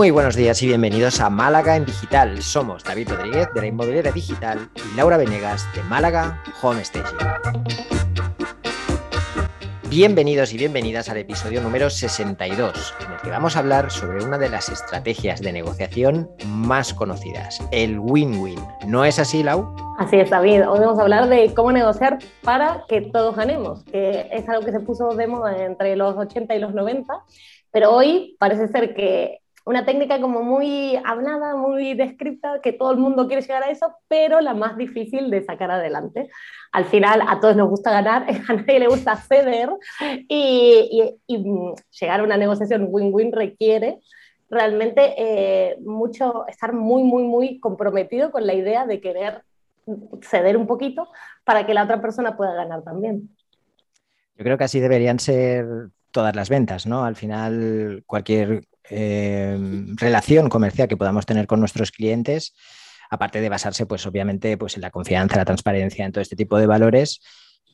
Muy buenos días y bienvenidos a Málaga en Digital. Somos David Rodríguez de la Inmobiliaria Digital y Laura Venegas de Málaga Home Station. Bienvenidos y bienvenidas al episodio número 62, en el que vamos a hablar sobre una de las estrategias de negociación más conocidas, el win-win. ¿No es así, Lau? Así es, David. Hoy vamos a hablar de cómo negociar para que todos ganemos, que es algo que se puso de moda entre los 80 y los 90, pero hoy parece ser que una técnica como muy hablada, muy descrita, que todo el mundo quiere llegar a eso, pero la más difícil de sacar adelante. Al final a todos nos gusta ganar, a nadie le gusta ceder y, llegar a una negociación win-win requiere realmente eh, mucho, estar muy, muy, muy comprometido con la idea de querer ceder un poquito para que la otra persona pueda ganar también. Yo creo que así deberían ser todas las ventas, ¿no? Al final, cualquier Em, relación comercial que podamos tener con nuestros clientes, aparte de basarse, pues obviamente, pues en la confianza, la transparencia, en todo este tipo de valores,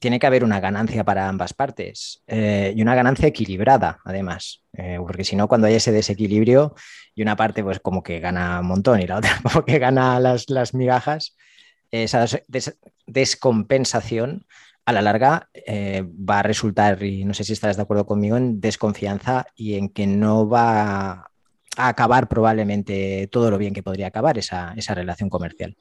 tiene que haber una ganancia para ambas partes eh, y una ganancia equilibrada, además, eh, porque si no, cuando hay ese desequilibrio y una parte, pues como que gana un montón y la otra como que gana las, las migajas, esa descompensación a la larga eh, va a resultar, y no sé si estarás de acuerdo conmigo, en desconfianza y en que no va a acabar probablemente todo lo bien que podría acabar esa, esa relación comercial.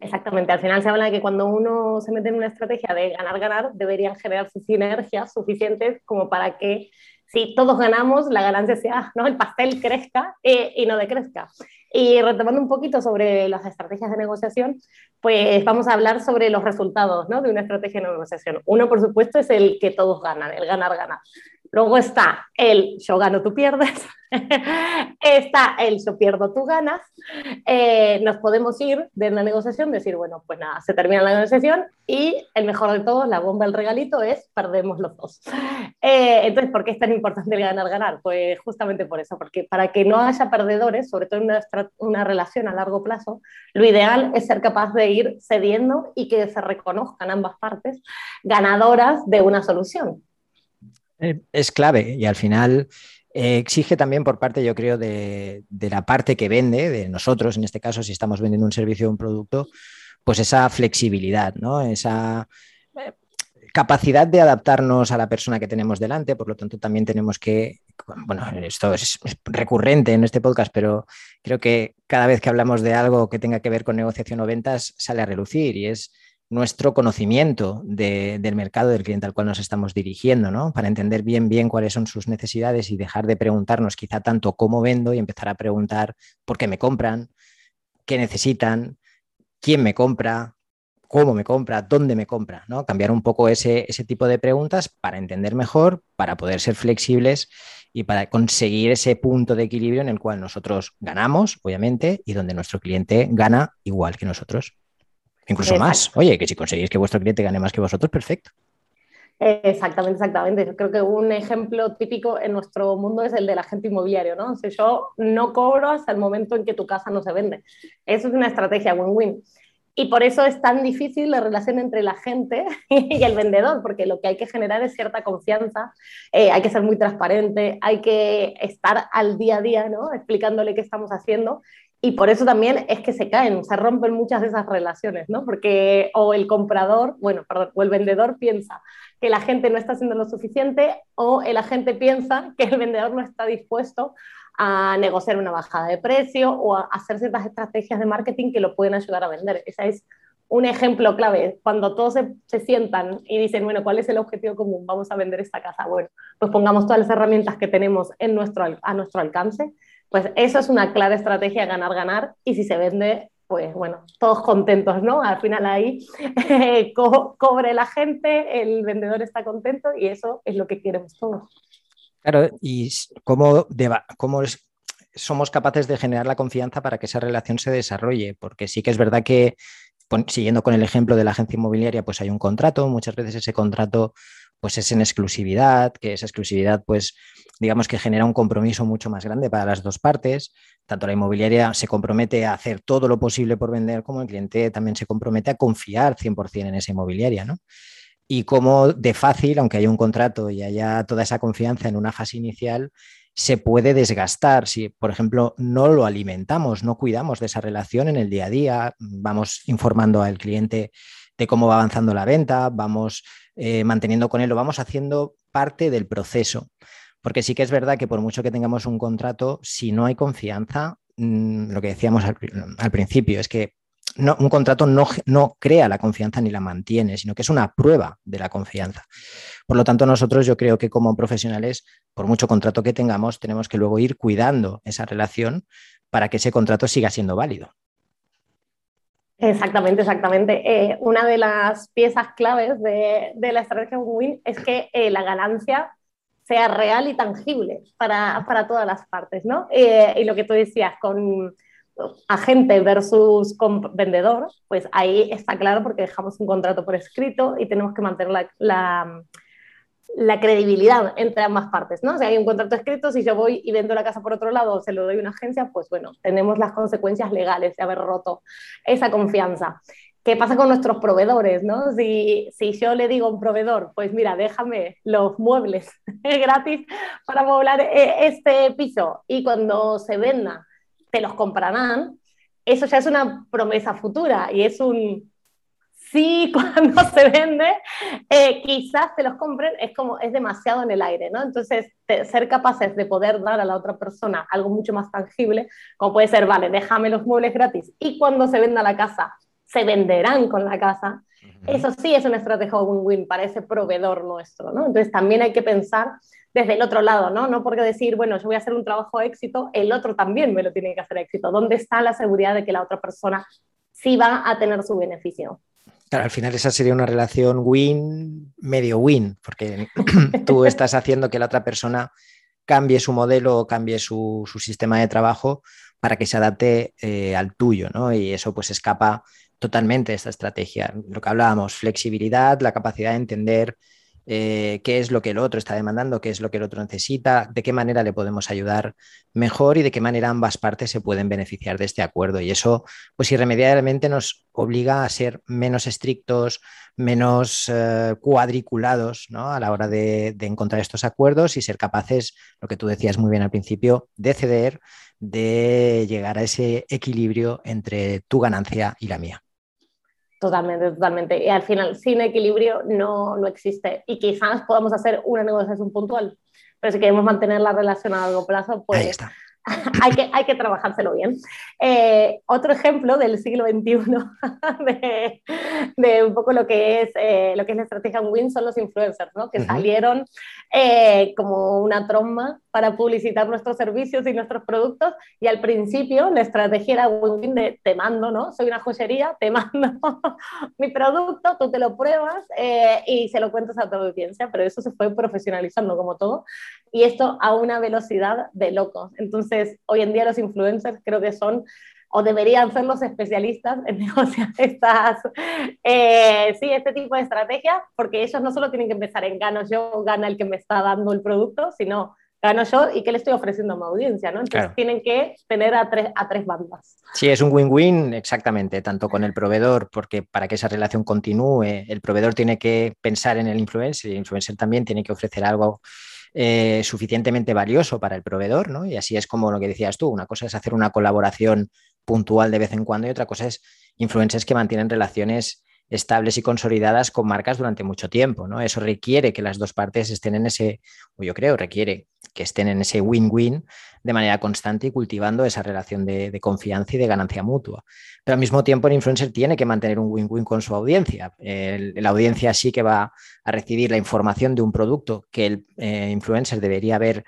Exactamente, al final se habla de que cuando uno se mete en una estrategia de ganar-ganar, deberían generarse sinergias suficientes como para que si todos ganamos, la ganancia sea, ¿no? el pastel crezca eh, y no decrezca. Y retomando un poquito sobre las estrategias de negociación, pues vamos a hablar sobre los resultados ¿no? de una estrategia de negociación. Uno, por supuesto, es el que todos ganan, el ganar-ganar. Luego está el yo gano, tú pierdes. está el yo pierdo, tú ganas. Eh, nos podemos ir de una negociación, decir, bueno, pues nada, se termina la negociación y el mejor de todos, la bomba, el regalito es perdemos los dos. Eh, entonces, ¿por qué es tan importante el ganar-ganar? Pues justamente por eso, porque para que no haya perdedores, sobre todo en una, una relación a largo plazo, lo ideal es ser capaz de ir cediendo y que se reconozcan ambas partes ganadoras de una solución. Eh, es clave y al final eh, exige también por parte, yo creo, de, la parte que vende, de nosotros, en este caso, si estamos vendiendo un servicio o un producto, pues esa flexibilidad, ¿no? Esa eh, capacidad de adaptarnos a la persona que tenemos delante, por lo tanto también tenemos que, bueno, esto es recurrente en este podcast, pero creo que cada vez que hablamos de algo que tenga que ver con negociación o ventas sale a relucir y es nuestro conocimiento del mercado del cliente al cual nos estamos dirigiendo, ¿no? Para entender bien, bien cuáles son sus necesidades y dejar de preguntarnos quizá tanto cómo vendo y empezar a preguntar por qué me compran, qué necesitan, quién me compra, cómo me compra, dónde me compra, ¿no? Cambiar un poco ese, ese tipo de preguntas para entender mejor, para poder ser flexibles y para conseguir ese punto de equilibrio en el cual nosotros ganamos, obviamente, y donde nuestro cliente gana igual que nosotros. Incluso más. Oye, que si conseguís que vuestro cliente gane más que vosotros, perfecto. Exactamente, exactamente. Yo creo que un ejemplo típico en nuestro mundo es el del agente inmobiliario, ¿no? Si yo no cobro hasta el momento en que tu casa no se vende. Eso es una estrategia win-win. Y por eso es tan difícil la relación entre la gente y el vendedor, porque lo que hay que generar es cierta confianza, eh, hay que ser muy transparente, hay que estar al día a día, ¿no? Explicándole qué estamos haciendo y por eso también es que se caen, se rompen muchas de esas relaciones, ¿no? Porque o el comprador, bueno, perdón, o el vendedor piensa que la gente no está haciendo lo suficiente o el agente piensa que el vendedor no está dispuesto a negociar una bajada de precio o a hacer ciertas estrategias de marketing que lo pueden ayudar a vender. Ese es un ejemplo clave. Cuando todos se, se, sientan y dicen, bueno, ¿cuál es el objetivo común? Vamos a vender esta casa. Bueno, pues pongamos todas las herramientas que tenemos en nuestro, a nuestro alcance pues eso es una clara estrategia ganar-ganar y si se vende, pues bueno, todos contentos, ¿no? Al final ahí cobre la gente, el vendedor está contento y eso es lo que queremos todos. Claro, y cómo, cómo somos capaces de generar la confianza para que esa relación se desarrolle, porque sí que es verdad que, siguiendo con el ejemplo de la agencia inmobiliaria, pues hay un contrato, muchas veces ese contrato pues es en exclusividad, que esa exclusividad pues digamos que genera un compromiso mucho más grande para las dos partes. Tanto la inmobiliaria se compromete a hacer todo lo posible por vender, como el cliente también se compromete a confiar 100% en esa inmobiliaria, ¿no? Y como de fácil, aunque haya un contrato y haya toda esa confianza en una fase inicial, se puede desgastar si, por ejemplo, no lo alimentamos, no cuidamos de esa relación en el día a día, vamos informando al cliente de cómo va avanzando la venta, vamos eh, manteniendo con él, lo vamos haciendo parte del proceso. Porque sí que es verdad que por mucho que tengamos un contrato, si no hay confianza, mm, lo que decíamos al, principio es que un contrato no, no, crea la confianza ni la mantiene, sino que es una prueba de la confianza. Por lo tanto, nosotros yo creo que como profesionales, por mucho contrato que tengamos, tenemos que luego ir cuidando esa relación para que ese contrato siga siendo válido. Exactamente, exactamente. Eh, una de las piezas claves de, la estrategia win es que eh, la ganancia sea real y tangible para, todas las partes, ¿no? Eh, y lo que tú decías con agente versus vendedor, pues ahí está claro porque dejamos un contrato por escrito y tenemos que mantener la, credibilidad entre ambas partes, ¿no? Si hay un contrato escrito, si yo voy y vendo la casa por otro lado o se lo doy a una agencia, pues bueno, tenemos las consecuencias legales de haber roto esa confianza. ¿Qué pasa con nuestros proveedores? ¿no? Si, si, yo le digo a un proveedor, pues mira, déjame los muebles gratis para moblar eh, este piso y cuando se venda te los comprarán, eso ya es una promesa futura y es un sí cuando se vende, eh, quizás te los compren, es como, es demasiado en el aire, ¿no? Entonces, ser capaces de poder dar a la otra persona algo mucho más tangible, como puede ser, vale, déjame los muebles gratis y cuando se venda la casa, se venderán con la casa, eso sí es una estrategia win-win para ese proveedor nuestro, ¿no? Entonces, también hay que pensar desde el otro lado, ¿no? No porque decir, bueno, yo voy a hacer un trabajo de éxito, el otro también me lo tiene que hacer éxito. ¿Dónde está la seguridad de que la otra persona sí va a tener su beneficio? Claro, al final esa sería una relación win, medio win, porque tú estás haciendo que la otra persona cambie su modelo o cambie su, sistema de trabajo para que se adapte eh, al tuyo, ¿no? Y eso pues escapa totalmente de esta estrategia. Lo que hablábamos, flexibilidad, la capacidad de entender eh, qué es lo que el otro está demandando, qué es lo que el otro necesita, de qué manera le podemos ayudar mejor y de qué manera ambas partes se pueden beneficiar de este acuerdo. Y eso, pues irremediablemente nos obliga a ser menos estrictos, menos eh, cuadriculados ¿no? a la hora de, de encontrar estos acuerdos y ser capaces, lo que tú decías muy bien al principio, de ceder, de llegar a ese equilibrio entre tu ganancia y la mía. Totalmente, totalmente. Y al final, sin equilibrio no, no existe. Y quizás podamos hacer una negociación puntual, pero si queremos mantener la relación a largo plazo, pues Ahí está. hay, que, hay que trabajárselo bien. Eh, otro ejemplo del siglo XXI de, de, un poco lo que es, eh, lo que es la estrategia Win son los influencers, ¿no? que salieron eh, como una tromba para publicitar nuestros servicios y nuestros productos y al principio la estrategia era win-win de te mando, ¿no? Soy una joyería, te mando mi producto, tú te lo pruebas y se lo cuentas a tu audiencia, pero eso se fue profesionalizando como todo y esto a una velocidad de locos. Entonces, hoy en día los influencers creo que son o deberían ser los especialistas en negociar estas, eh, sí, este tipo de estrategias, porque ellos no solo tienen que empezar en gano yo, gana el que me está dando el producto, sino gano yo y qué le estoy ofreciendo a mi audiencia, ¿no? Entonces tienen que tener a tres, a tres bandas. Sí, es un win-win exactamente, tanto con el proveedor, porque para que esa relación continúe, el proveedor tiene que pensar en el influencer y el influencer también tiene que ofrecer algo eh, suficientemente valioso para el proveedor, ¿no? Y así es como lo que decías tú, una cosa es hacer una colaboración puntual de vez en cuando y otra cosa es influencers que mantienen relaciones estables y consolidadas con marcas durante mucho tiempo, ¿no? Eso requiere que las dos partes estén en ese, o yo creo, requiere que estén en ese win-win de manera constante y cultivando esa relación de, confianza y de ganancia mutua. Pero al mismo tiempo el influencer tiene que mantener un win-win con su audiencia. la audiencia sí que va a recibir la información de un producto que el eh, influencer debería haber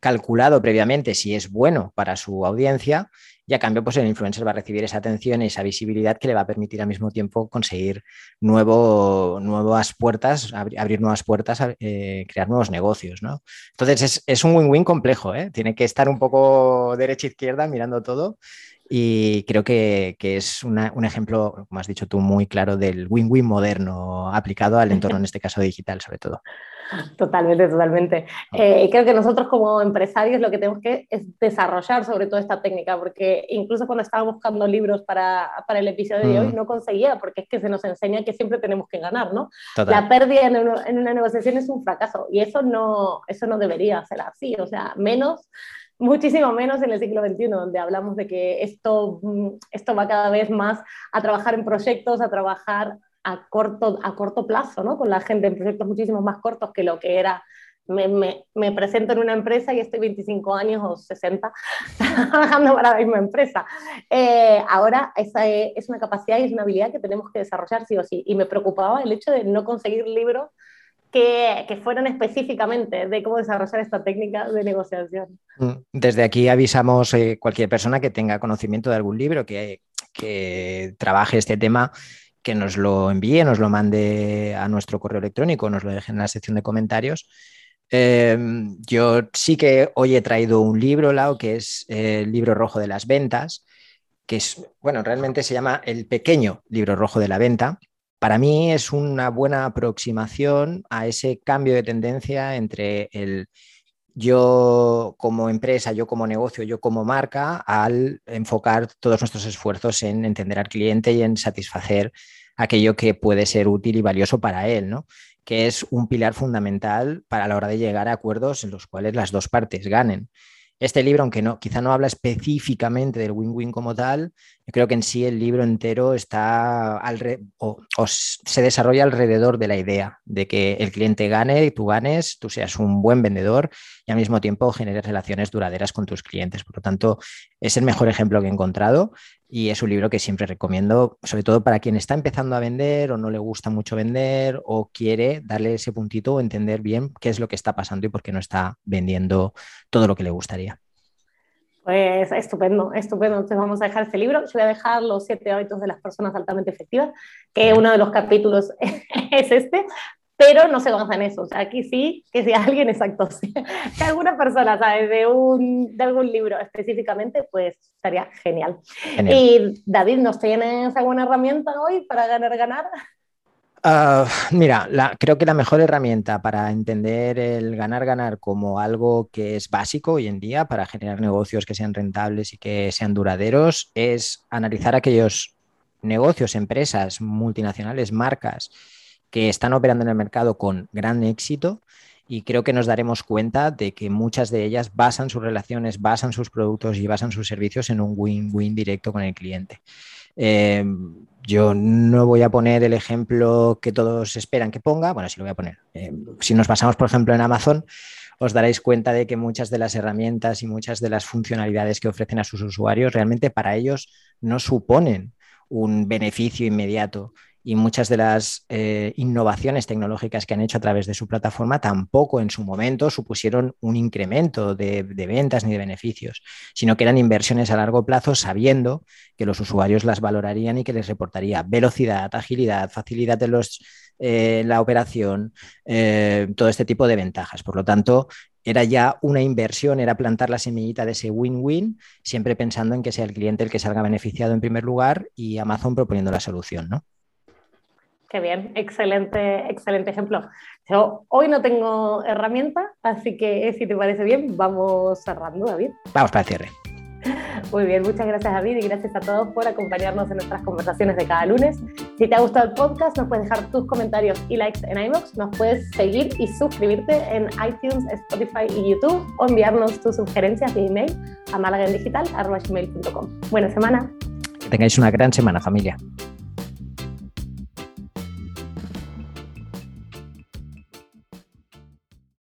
calculado previamente si es bueno para su audiencia y a cambio pues el influencer va a recibir esa atención y esa visibilidad que le va a permitir al mismo tiempo conseguir nuevas puertas, abrir nuevas puertas, eh, crear nuevos negocios. ¿no? Entonces es, un win-win complejo, ¿eh? tiene que estar un poco derecha-izquierda mirando todo y creo que, es un ejemplo, como has dicho tú, muy claro del win-win moderno aplicado al entorno, en este caso digital sobre todo. Totalmente, totalmente. Eh, creo que nosotros como empresarios lo que tenemos que es desarrollar sobre todo esta técnica, porque incluso cuando estaba buscando libros para, para el episodio de hoy mm. no conseguía, porque es que se nos enseña que siempre tenemos que ganar, ¿no? La pérdida en, en, una negociación es un fracaso y eso no, eso no debería ser así, o sea, menos muchísimo menos en el siglo XXI, donde hablamos de que esto, mm, esto va cada vez más a trabajar en proyectos, a trabajar a corto, a corto plazo, ¿no? Con la gente en proyectos muchísimo más cortos que lo que era me, me, presento en una empresa y estoy 25 años o 60 trabajando para la misma empresa. Eh, ahora esa es una capacidad y es una habilidad que tenemos que desarrollar sí o sí. Y me preocupaba el hecho de no conseguir libros que, fueran específicamente de cómo desarrollar esta técnica de negociación. Mm, desde aquí avisamos eh, cualquier persona que tenga conocimiento de algún libro que, trabaje este tema que nos lo envíe, nos lo mande a nuestro correo electrónico, nos lo deje en la sección de comentarios. Em, yo sí que hoy he traído un libro, Lau, que es el libro rojo de las ventas, que es, bueno, realmente se llama el pequeño libro rojo de la venta. Para mí es una buena aproximación a ese cambio de tendencia entre el yo como empresa, yo como negocio, yo como marca, al enfocar todos nuestros esfuerzos en entender al cliente y en satisfacer aquello que puede ser útil y valioso para él, ¿no? que es un pilar fundamental para la hora de llegar a acuerdos en los cuales las dos partes ganen. Este libro, aunque no, quizá no habla específicamente del win-win como tal, yo creo que en sí el libro entero está o, se desarrolla alrededor de la idea de que el cliente gane, tú ganes, tú seas un buen vendedor y al mismo tiempo generes relaciones duraderas con tus clientes. Por lo tanto, es el mejor ejemplo que he encontrado y es un libro que siempre recomiendo, sobre todo para quien está empezando a vender o no le gusta mucho vender o quiere darle ese puntito o entender bien qué es lo que está pasando y por qué no está vendiendo todo lo que le gustaría. Pues estupendo, estupendo. Entonces vamos a dejar este libro. Yo voy a dejar los siete hábitos de las personas altamente efectivas, que uno de los capítulos es este, pero no se basa en eso. O sea, aquí sí, que si alguien, exacto, que alguna persona sabe de, un, de algún libro específicamente, pues estaría genial. Y David, ¿nos tienes alguna herramienta hoy para ganar, ganar? Ah, mira, creo que la mejor herramienta para entender el ganar-ganar como algo que es básico hoy en día para generar negocios que sean rentables y que sean duraderos es analizar aquellos negocios, empresas, multinacionales, marcas que están operando en el mercado con gran éxito y creo que nos daremos cuenta de que muchas de ellas basan sus relaciones, basan sus productos y basan sus servicios en un win-win directo con el cliente. Em, yo no voy a poner el ejemplo que todos esperan que ponga, bueno, sí lo voy a poner. Em, si nos basamos, por ejemplo, en Amazon, os daréis cuenta de que muchas de las herramientas y muchas de las funcionalidades que ofrecen a sus usuarios realmente para ellos no suponen un beneficio inmediato y muchas de las eh, innovaciones tecnológicas que han hecho a través de su plataforma tampoco en su momento supusieron un incremento de, ventas ni de beneficios, sino que eran inversiones a largo plazo sabiendo que los usuarios las valorarían y que les reportaría velocidad, agilidad, facilidad de los, eh, la operación, eh, todo este tipo de ventajas. Por lo tanto, era ya una inversión, era plantar la semillita de ese win-win, siempre pensando en que sea el cliente el que salga beneficiado en primer lugar y Amazon proponiendo la solución, ¿no? Qué bien, excelente, excelente ejemplo. Yo hoy no tengo herramienta, así que si te parece bien, vamos cerrando, David. Vamos para el cierre. Muy bien, muchas gracias David y gracias a todos por acompañarnos en nuestras conversaciones de cada lunes. Si te ha gustado el podcast, nos puedes dejar tus comentarios y likes en iVoox, nos puedes seguir y suscribirte en iTunes, Spotify y YouTube o enviarnos tus sugerencias de email a malagendigital.com. Buena semana. Que tengáis una gran semana, familia.